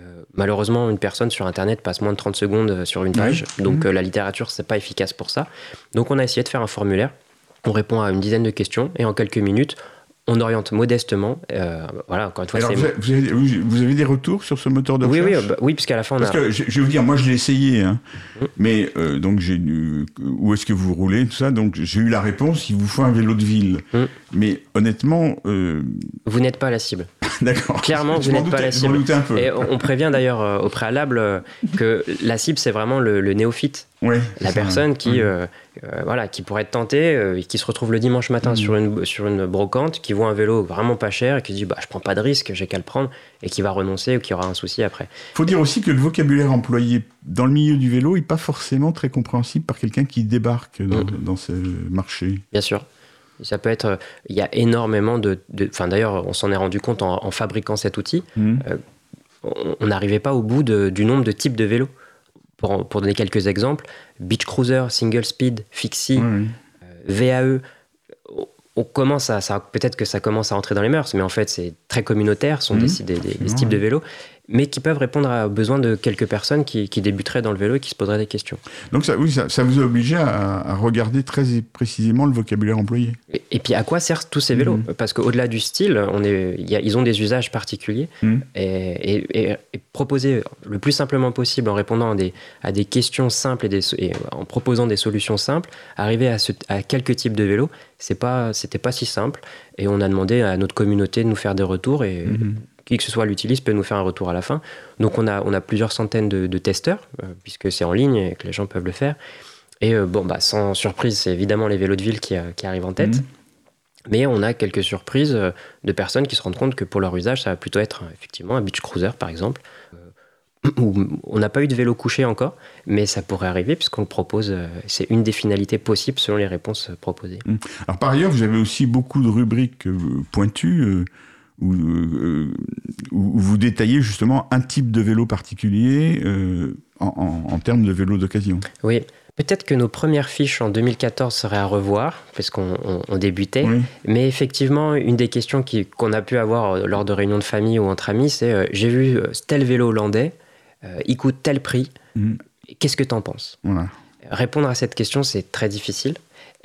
Euh, malheureusement, une personne sur Internet passe moins de 30 secondes sur une page. Donc, euh, la littérature, c'est pas efficace pour ça. Donc, on a essayé de faire un formulaire. On répond à une dizaine de questions et en quelques minutes, on oriente modestement. euh, voilà, encore une fois, Alors, vous avez, vous avez- vous avez des retours sur ce moteur de Oui, oui, recherche euh, bah, oui, puisqu'à la fin, on Parce a. que je, je vais vous dire, moi je l'ai essayé, hein. Mm. mais euh, donc j'ai eu- où est-ce que vous roulez, tout ça, donc j'ai eu la réponse, il vous faut un vélo de ville. Mm. Mais honnêtement, euh, Vous n'êtes pas la cible. d'accord. Clairement, Je vous n'êtes pas la cible. doutais un peu. Et on on prévient d'ailleurs au préalable que la cible, c'est vraiment le, le néophyte. La ça. personne qui, Ouais. euh, euh, voilà, qui pourrait être tentée euh, qui se retrouve le dimanche matin Mm. sur, une, sur une brocante, qui voit un vélo vraiment pas cher et qui dit bah, je prends pas de risque, j'ai qu'à le prendre, et qui va renoncer ou qui aura un souci après. faut dire aussi que le vocabulaire employé dans le milieu du vélo n'est pas forcément très compréhensible par quelqu'un qui débarque dans, Mm. dans ce marché. Bien sûr. Ça peut être. Il y a énormément de. Enfin, d'ailleurs, on s'en est rendu compte en, en fabriquant cet outil. Mm. on on n'arrivait pas au bout de- du nombre de types de vélos. Pour, pour donner quelques exemples, Beach Cruiser, Single Speed, Fixie, ouais. VAE, on- commence à, ça, peut-être que ça commence à entrer dans les mœurs, mais en fait c'est très communautaire, ce sont Mhm. des, types de vélos, mais qui peuvent répondre aux besoins de quelques personnes qui, qui débuteraient dans le vélo et qui se poseraient des questions. Donc ça, oui, ça, ça vous a obligé à, à regarder très précisément le vocabulaire employé. Et, et puis à quoi servent tous ces vélos? Mhm. Parce qu'au-delà du style, on est, il y a- ils ont des usages particuliers. Mhm. Et, et- et- et proposer le plus simplement possible en répondant à des, à des questions simples et, des et en proposant des solutions simples, arriver à, ce- à quelques types de vélos, c'est pas, c'était pas si simple. Et on a demandé à notre communauté de nous faire des retours et Mhm. Qui que ce soit l'utilise peut nous faire un retour à la fin. Donc on a, on a plusieurs centaines de, de testeurs, euh, puisque c'est en ligne et que les gens peuvent le faire. Et euh, bon, bah, sans surprise, c'est évidemment les vélos de ville qui, euh, qui arrivent en tête. Mhm. Mais on a quelques surprises de personnes qui se rendent compte que pour leur usage, ça va plutôt être effectivement un beach cruiser, par exemple. Où on n'a pas eu de vélo couché encore, mais ça pourrait arriver puisqu'on le propose. c'est une des finalités possibles selon les réponses proposées. Alors par ailleurs, vous avez aussi beaucoup de rubriques pointues où, euh, où vous détaillez justement un type de vélo particulier euh, en, en- en termes de vélo d'occasion. Oui, peut-être que nos premières fiches en 2014 seraient à revoir, parce qu'on on- on débutait. Oui. Mais effectivement, une des questions qu'on a pu avoir euh, lors de réunions de famille ou entre amis, c'est euh, j'ai vu euh, tel vélo hollandais, euh, il coûte tel prix, Mhm. qu'est-ce que t'en penses? Voilà. Répondre à cette question, c'est très difficile.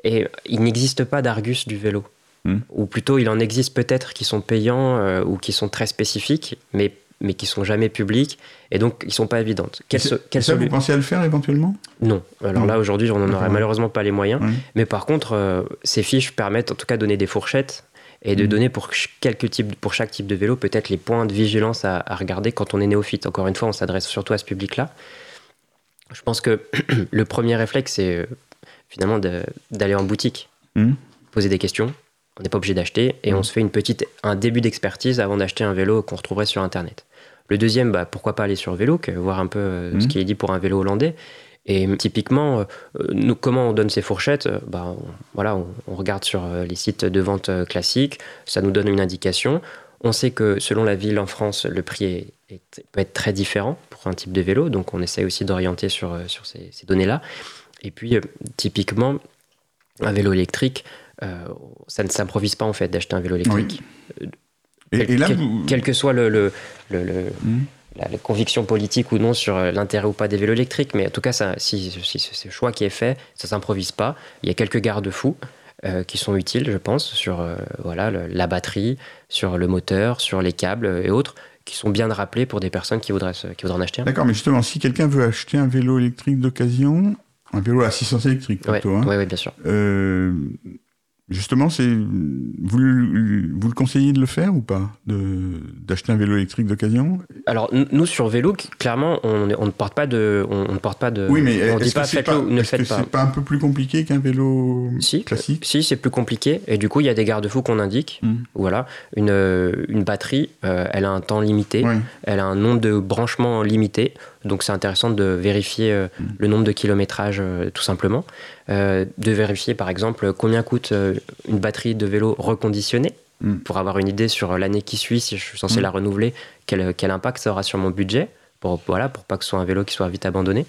Et il n'existe pas d'argus du vélo. Hmm. Ou plutôt, il en existe peut-être qui sont payants euh, ou qui sont très spécifiques, mais, mais qui sont jamais publics, et donc ils sont pas évidentes. Quelle, so- quelle ça, vous pensez à le faire éventuellement? Non. Alors Non. là, aujourd'hui, on n'en aurait malheureusement pas les moyens. Oui. Mais par contre, euh, ces fiches permettent en tout cas de donner des fourchettes et de Mhm. donner pour, quelques types, pour chaque type de vélo peut-être les points de vigilance à, à regarder quand on est néophyte. Encore une fois, on s'adresse surtout à ce public-là. Je pense que le premier réflexe, c'est euh, finalement d'aller en boutique, Mhm. poser des questions. On n'est pas obligé d'acheter et on se fait une petite, un début d'expertise avant d'acheter un vélo qu'on retrouverait sur Internet. Le deuxième, bah, pourquoi pas aller sur Velook, voir un peu euh, ce Mhm. qui est dit pour un vélo hollandais. Et typiquement, euh, nous, comment on donne ces fourchettes Euh, bah, on, voilà, on, on regarde sur les sites de vente classiques, ça nous donne une indication. On sait que selon la ville en France, le prix est- est- peut être très différent pour un type de vélo, donc on essaie aussi d'orienter sur, sur ces, ces données-là. Et puis, typiquement, un vélo électrique, ça ne s'improvise pas en fait d'acheter un vélo électrique. Et, Quel- et là, quel- vous... Que soit le, le- le- le- Mhm. la, la conviction politique ou non sur euh, l'intérêt ou pas des vélos électriques, mais en tout cas, ça, si, si ce choix qui est fait, ça s'improvise pas. Il y a quelques garde-fous euh, qui sont utiles, je pense, sur euh, voilà, le- la batterie, sur le moteur, sur les câbles euh, et autres, qui sont bien rappelés pour des personnes qui voudraient, qui voudraient en acheter un. D'accord, mais justement, si quelqu'un veut acheter un vélo électrique d'occasion, un vélo à assistance électrique Ouais, plutôt, hein, ouais, ouais, bien sûr. euh, justement, c'est vous, le- vous le conseillez de le faire ou pas, d'acheter un vélo électrique d'occasion? Alors nous sur vélo, clairement, on, on ne porte pas de, on, ne porte pas de, Oui, mais on dit pas faites-le ou ne que faites pas. c'est pas un peu plus compliqué qu'un vélo Si, classique? Si, c'est plus compliqué. Et du coup, il y a des garde-fous qu'on indique. Mm. Voilà, une, euh, une batterie, euh, elle a un temps limité, elle a un nombre de branchements limité. Donc, c'est intéressant de vérifier euh, Mm. le nombre de kilométrages, euh, tout simplement. Euh, de vérifier, par exemple, combien coûte une batterie de vélo reconditionnée. Mm. Pour avoir une idée sur l'année qui suit, si je suis censé Mm. la renouveler, quel, quel impact ça aura sur mon budget, pour, voilà, pour pas que ce soit un vélo qui soit vite abandonné.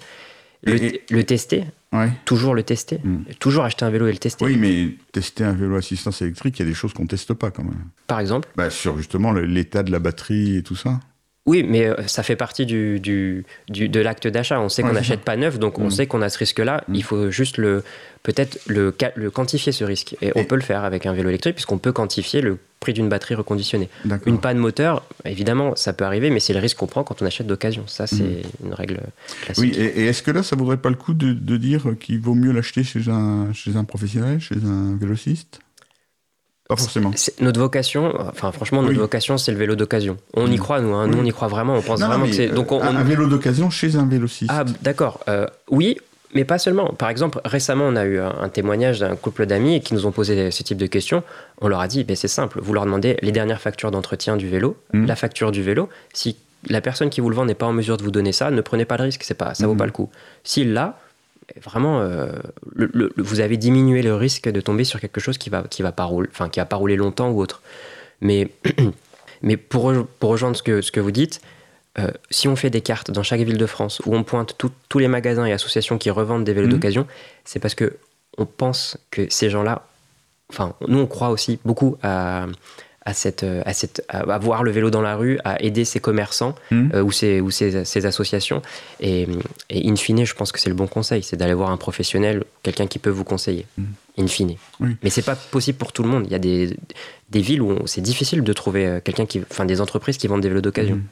Le, Et- le tester, Ouais. toujours le tester. Toujours acheter un vélo et le tester. Oui, mais tester un vélo assistance électrique, il y a des choses qu'on teste pas quand même. Par exemple, Bah, sur justement l'état de la batterie et tout ça. Oui, mais euh, ça fait partie du, du, du- de l'acte d'achat. On sait qu'on n'achète pas neuf, donc on Mm. sait qu'on a ce risque-là. Mm. Il faut juste le peut-être le, quantifier ce risque. Et, on peut le faire avec un vélo électrique puisqu'on peut quantifier le prix d'une batterie reconditionnée. Une panne moteur, évidemment, ça peut arriver, mais c'est le risque qu'on prend quand on achète d'occasion. Ça, c'est une règle classique. Mm. Oui, et, et est-ce que là, ça vaudrait pas le coup de, de dire qu'il vaut mieux l'acheter chez un, chez un professionnel, chez un vélociste? Pas forcément. C'est- Notre vocation, enfin franchement, notre Oui. vocation, c'est le vélo d'occasion. On y croit, nous. hein. Nous, Oui. on y croit vraiment. On pense Non, vraiment que c'est. Donc, on, un, on- un vélo d'occasion chez un vélociste. Ah, d'accord. Euh, oui, mais pas seulement. Par exemple, récemment, on a eu un, témoignage d'un couple d'amis qui nous ont posé ce type de questions. On leur a dit, c'est simple, vous leur demandez les dernières factures d'entretien du vélo, Mhm. la facture du vélo. Si la personne qui vous le vend n'est pas en mesure de vous donner ça, ne prenez pas le risque, c'est pas, ça vaut Mhm. pas le coup. S'il l'a, vraiment, euh, le- le- vous avez diminué le risque de tomber sur quelque chose qui va, qui va pas rouler, enfin, qui va pas rouler longtemps ou autre. Mais, mais pour, pour rejoindre ce que, ce que vous dites, euh, si on fait des cartes dans chaque ville de France où on pointe tout- tous les magasins et associations qui revendent des vélos Mhm. d'occasion, c'est parce que on pense que ces gens-là, enfin, nous on croit aussi beaucoup à, à, cette, à, cette, à voir le vélo dans la rue, à aider ces commerçants Mhm. euh, ou, ces, ou ces, ces associations. Et, et in fine, je pense que c'est le bon conseil, c'est d'aller voir un professionnel, quelqu'un qui peut vous conseiller, Mhm. in fine. Oui. Mais c'est pas possible pour tout le monde. Il y a des, des villes où c'est difficile de trouver euh, quelqu'un qui, enfin, des entreprises qui vendent des vélos d'occasion. Mhm.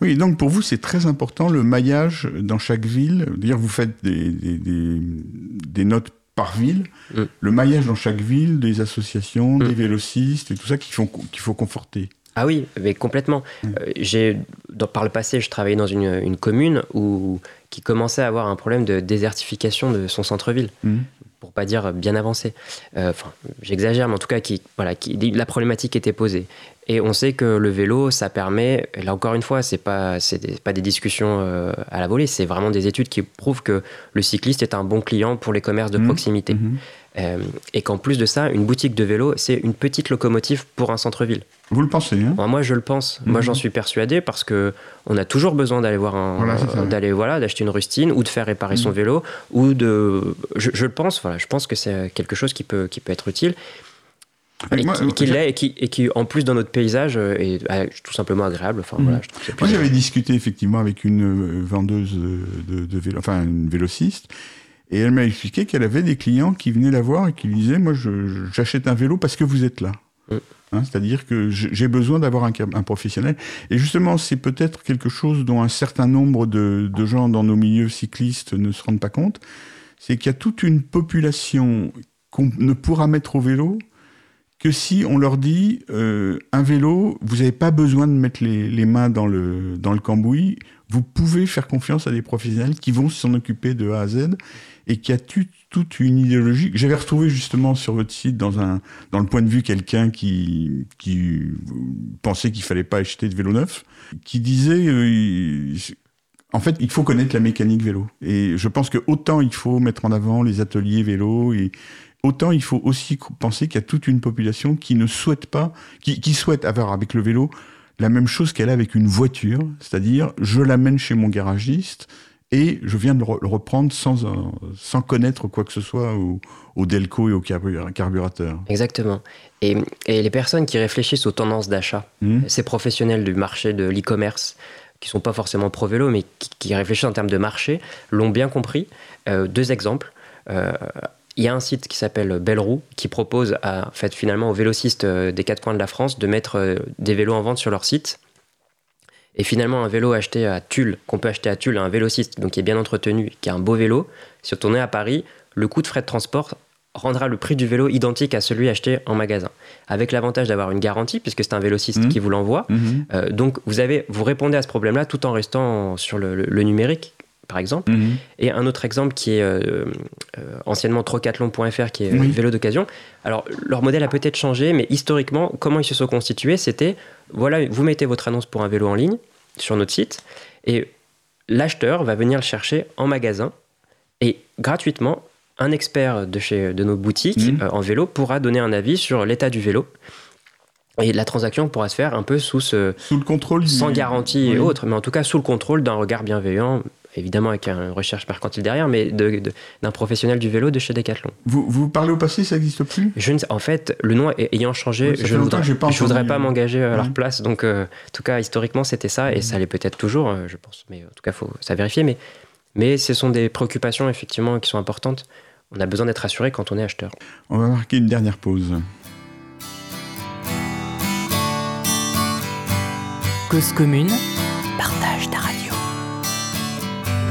Oui, donc pour vous, c'est très important le maillage dans chaque ville. D'ailleurs, vous faites des, des, des- des notes par ville. Mm. Le maillage dans chaque ville, des associations, Mm. des vélocistes et tout ça qu'il faut, qu'il faut conforter. Ah oui, mais complètement. Mm. Euh, j'ai, dans- par le passé, je travaillais dans une, une commune où, qui commençait à avoir un problème de désertification de son centre-ville, Mm. Pour pas dire bien avancé. Euh, Enfin, j'exagère, mais en tout cas, qui, voilà, qui, la problématique était posée. Et on sait que le vélo, ça permet, et là encore une fois, c'est pas, c'est des- pas des discussions euh, à la volée, c'est vraiment des études qui prouvent que le cycliste est un bon client pour les commerces de Mhm. proximité. Mhm. Euh, et qu'en plus de ça, une boutique de vélo, c'est une petite locomotive pour un centre-ville. Vous le pensez, hein Moi, moi, je le pense. Moi, Mhm. j'en suis persuadé parce que on a toujours besoin d'aller voir un, Voilà, d'aller voilà, d'acheter une rustine ou de faire réparer son Mhm. vélo ou de. Je, je le pense. Voilà, je pense que c'est quelque chose qui peut qui peut être utile et moi, qui, qui j'a- l'est et qui, et qui en plus dans notre paysage euh, est euh, tout simplement agréable. Enfin Mhm. voilà, je Moi, j'avais discuté effectivement avec une euh, vendeuse de, de vélo, enfin une vélociste, et elle m'a expliqué qu'elle avait des clients qui venaient la voir et qui lui disaient Moi, j'achète un vélo parce que vous êtes là. Mm. Hein, C'est-à-dire que j'ai j'ai besoin d'avoir un, un professionnel. Et justement, c'est peut-être quelque chose dont un certain nombre de, de gens dans nos milieux cyclistes ne se rendent pas compte c'est qu'il y a toute une population qu'on ne pourra mettre au vélo que si on leur dit euh, un vélo, vous n'avez pas besoin de mettre les, les mains dans le, dans le cambouis, vous pouvez faire confiance à des professionnels qui vont s'en occuper de A à Z et qui a tu- toute une idéologie. J'avais retrouvé justement sur votre site dans, un, dans le point de vue quelqu'un qui, qui pensait qu'il fallait pas acheter de vélo neuf, qui disait euh, en fait, il faut connaître la mécanique vélo. Et je pense que autant il faut mettre en avant les ateliers vélo, et autant il faut aussi penser qu'il y a toute une population qui ne souhaite pas, qui, qui souhaite avoir avec le vélo la même chose qu'elle a avec une voiture, c'est-à-dire je l'amène chez mon garagiste et je viens de le re- le reprendre sans, euh, sans connaître quoi que ce soit au, au Delco et au carbu- carburateur. Exactement. Et, et les personnes qui réfléchissent aux tendances d'achat, Hmm. ces professionnels du marché de l'e-commerce, qui sont pas forcément pro-vélo, mais qui, qui réfléchissent en termes de marché, l'ont bien compris. Euh, deux exemples. Euh, il y a un site qui s'appelle Bellroue qui propose à, en fait, finalement aux vélocistes des quatre coins de la France de mettre des vélos en vente sur leur site. Et finalement, un vélo acheté à Tulle, qu'on peut acheter à Tulle, à un vélociste, donc qui est bien entretenu, qui a un beau vélo, si on tournait à Paris, le coût de frais de transport rendra le prix du vélo identique à celui acheté en magasin. Avec l'avantage d'avoir une garantie, puisque c'est un vélociste Mhm. qui vous l'envoie. Mhm. Euh, donc vous, avez, vous répondez à ce problème-là tout en restant sur le, le- le numérique, par exemple. Mhm. Et un autre exemple qui est euh, euh, anciennement trocathlon.fr, qui est euh, Oui. vélo d'occasion. Alors, leur modèle a peut-être changé, mais historiquement, comment ils se sont constitués C'était, voilà, vous mettez votre annonce pour un vélo en ligne sur notre site, et l'acheteur va venir le chercher en magasin, et gratuitement, un expert de, chez, de nos boutiques Mhm. euh, en vélo pourra donner un avis sur l'état du vélo. Et la transaction pourra se faire un peu sous ce, Sous le contrôle sans du- garantie et autres, mais en tout cas sous le contrôle d'un regard bienveillant, évidemment avec une recherche mercantile derrière, mais de- de- d'un professionnel du vélo de chez Decathlon. Vous, vous parlez au passé, ça n'existe plus? Je ne sais- en fait, le nom ay- ayant changé, Oui, je ne voudrais, pas je voudrais entendu. pas m'engager à leur place. Donc, euh, en tout cas, historiquement, c'était ça, et ça l'est peut-être toujours, euh, je pense. Mais en tout cas, faut ça vérifier. Mais, mais ce sont des préoccupations, effectivement, qui sont importantes. On a besoin d'être assuré quand on est acheteur. On va marquer une dernière pause. Cause commune, partage ta radio.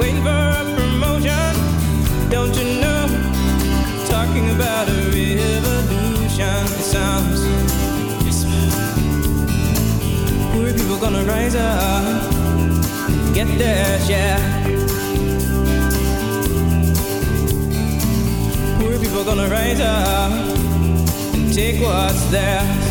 waiting for a promotion. Don't you know? Talking about a revolution. Sounds poor people gonna rise up, get. Poor people gonna rise up and take what's theirs.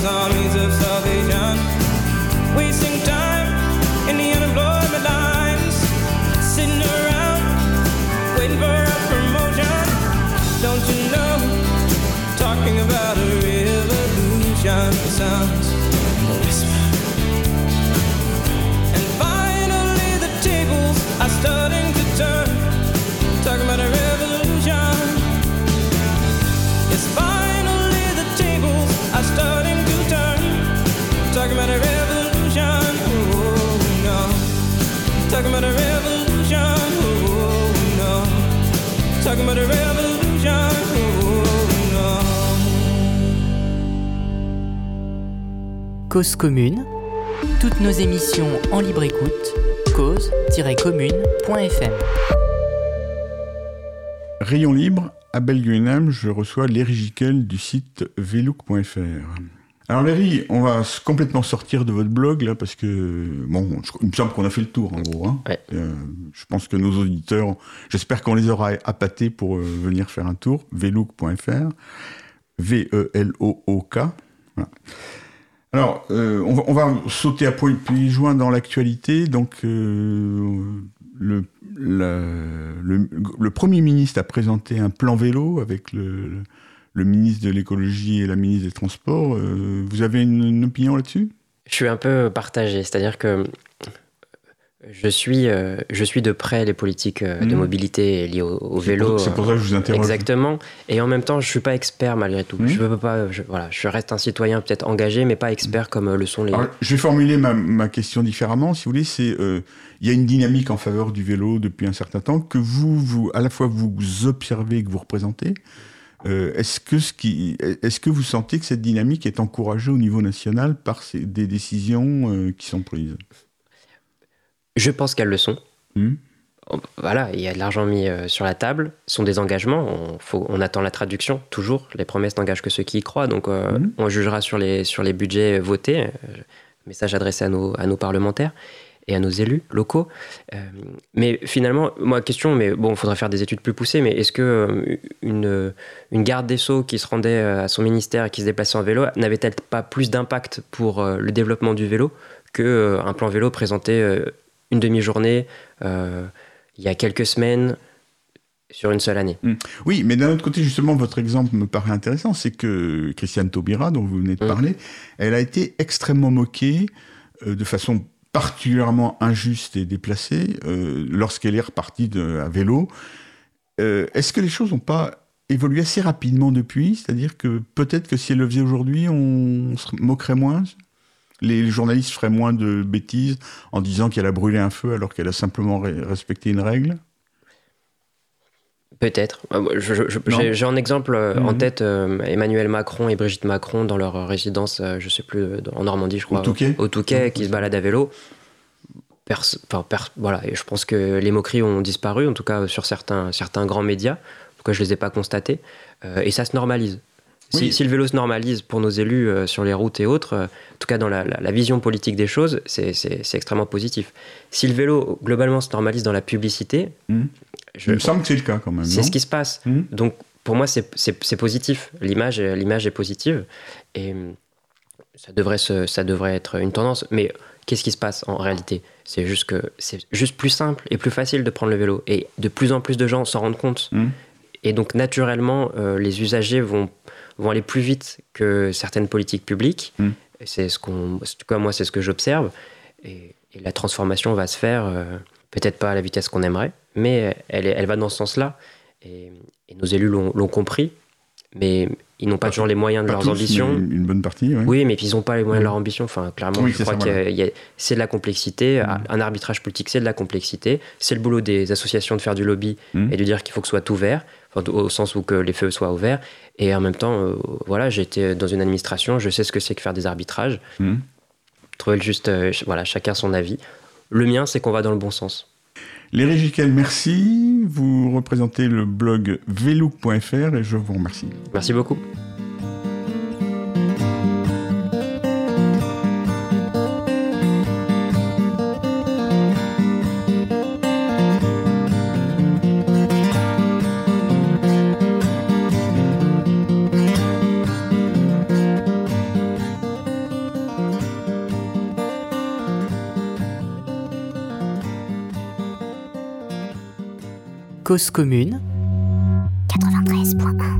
Of armies of salvation. Wasting time in the unemployment Don't you know? Talking about a revolution sounds a whisper. And finally the tables are starting to turn. Talking about a revolution. Yes, finally the tables are starting to turn. Talking about a revolution. Oh no. Talking about a revolution. Oh no. Talking about a revolution. Cause commune, toutes nos émissions en libre écoute, cause-commune.fm. Rayon libre Abel Guenam, je reçois l'Erigical du site velook.fr. Alors Léry, on va complètement sortir de votre blog là parce que bon, je- il me semble qu'on a fait le tour en gros. hein. Ouais. Euh, je pense que nos auditeurs, j'espère qu'on les aura appâtés pour euh, venir faire un tour. velook.fr, V-E-L-O-O-K. Voilà. Alors, euh, on, va, on va sauter à point puis joint dans l'actualité. Donc, le, la- le, le Premier ministre a présenté un plan vélo avec le, le ministre de l'écologie et la ministre des Transports. Euh, vous avez une, une opinion là-dessus? Je suis un peu partagé, c'est-à-dire que je suis, euh, je suis de près les politiques euh, de Mhm. mobilité liées au, vélo. C'est pour ça que je vous interroge. Exactement. Et en même temps, je suis pas expert malgré tout. Mhm. Je veux pas. Je, voilà, je reste un citoyen peut-être engagé, mais pas expert comme le sont les. Alors, je vais formuler ma, ma question différemment, si vous voulez. C'est il y a une dynamique en faveur du vélo depuis un certain temps que vous, vous à la fois vous observez et que vous représentez. Euh, est-ce que ce qui, est-ce que vous sentez que cette dynamique est encouragée au niveau national par ces- des décisions euh, qui sont prises? Je pense qu'elles le sont. Hmm? Voilà, il y a de l'argent mis euh, sur la table, ce sont des engagements, on, faut, on attend la traduction, toujours. Les promesses n'engagent que ceux qui y croient, donc Mhm. on jugera sur les, sur les budgets votés. Message adressé à nos, à nos parlementaires et à nos élus locaux. Euh, mais finalement, moi, question, mais bon, il faudrait faire des études plus poussées, mais est-ce que euh, une, une garde des Sceaux qui se rendait euh, à son ministère et qui se déplaçait en vélo n'avait-elle pas plus d'impact pour le développement du vélo qu'un plan vélo présenté une demi-journée euh, il y a quelques semaines sur une seule année? Oui, mais d'un autre côté, justement, votre exemple me paraît intéressant, c'est que Christiane Taubira, dont vous venez de Mm. parler, elle a été extrêmement moquée euh, de façon particulièrement injuste et déplacée euh, lorsqu'elle est repartie à vélo. Euh, Est-ce que les choses n'ont pas évolué assez rapidement depuis? C'est-à-dire que peut-être que si elle le faisait aujourd'hui, on se moquerait moins? Les, journalistes feraient moins de bêtises en disant qu'elle a brûlé un feu alors qu'elle a simplement re- respecté une règle? Peut-être. Euh, je- je-. J'ai en exemple euh, en Mhm. tête euh, Emmanuel Macron et Brigitte Macron dans leur résidence, je sais plus, en Normandie, je crois. Au Touquet Au Touquet, Mhm. qui se baladent à vélo. Perso- voilà, et je pense que les moqueries ont disparu, en tout cas sur certains, certains grands médias. Cas, je les ai pas constatés. Euh, et ça se normalise. Si, Oui. si le vélo se normalise pour nos élus euh, sur les routes et autres, euh, en tout cas dans la, la- la vision politique des choses, c'est extrêmement positif. Si le vélo globalement se normalise dans la publicité, je- Il me semble que c'est le cas quand même. c'est ce qui se passe. Mhm. Donc pour moi, c'est- positif. L'image est- l'image est positive. Et hum, ça devrait, se, ça devrait être une tendance. Mais qu'est-ce qui se passe en réalité? C'est juste que c'est juste plus simple et plus facile de prendre le vélo. Et de plus en plus de gens s'en rendent compte. Mhm. Et donc naturellement, euh, les usagers vont, vont aller plus vite que certaines politiques publiques. Et C'est ce qu'on, en tout cas moi, c'est ce que j'observe. Et, et la transformation va se faire, euh, peut-être pas à la vitesse qu'on aimerait, mais elle, elle va dans ce sens-là. Et, et nos élus l'ont compris, mais ils n'ont pas, Pas toujours les moyens de leurs tous, ambitions. Une bonne partie, oui. Oui, mais ils n'ont pas les moyens de Mm. leur ambition. Enfin, clairement, Oui, je crois que voilà. c'est de la complexité. Mm. Un arbitrage politique, c'est de la complexité. C'est le boulot des associations de faire du lobby Mm. et de dire qu'il faut que ce soit tout vert, enfin, au sens où que les feux soient ouverts. Et en même temps, euh, voilà, été dans une administration, je sais ce que c'est que faire des arbitrages. Mhm. Trouver le juste, euh, voilà, chacun son avis. Le mien, c'est qu'on va dans le bon sens. Les Régicales, merci. Vous représentez le blog velook.fr et je vous remercie. Merci beaucoup. Cause commune. 93.1